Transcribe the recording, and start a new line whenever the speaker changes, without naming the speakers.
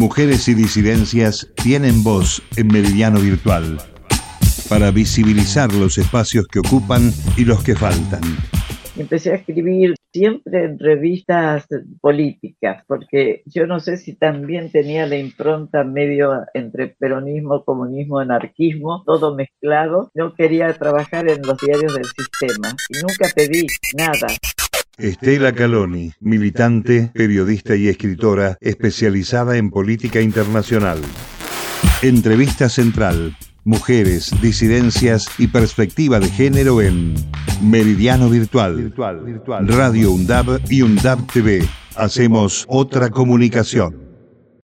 Mujeres y disidencias tienen voz en Meridiano Virtual para visibilizar los espacios que ocupan y los que faltan.
Empecé a escribir siempre en revistas políticas, porque yo no sé si también tenía la impronta medio entre peronismo, comunismo, anarquismo, todo mezclado. No quería trabajar en los diarios del sistema y nunca pedí nada.
Estela Caloni, militante, periodista y escritora especializada en política internacional. Entrevista central. Mujeres, disidencias y perspectiva de género en Meridiano Virtual, Radio UNDAB y UNDAB TV. Hacemos otra comunicación.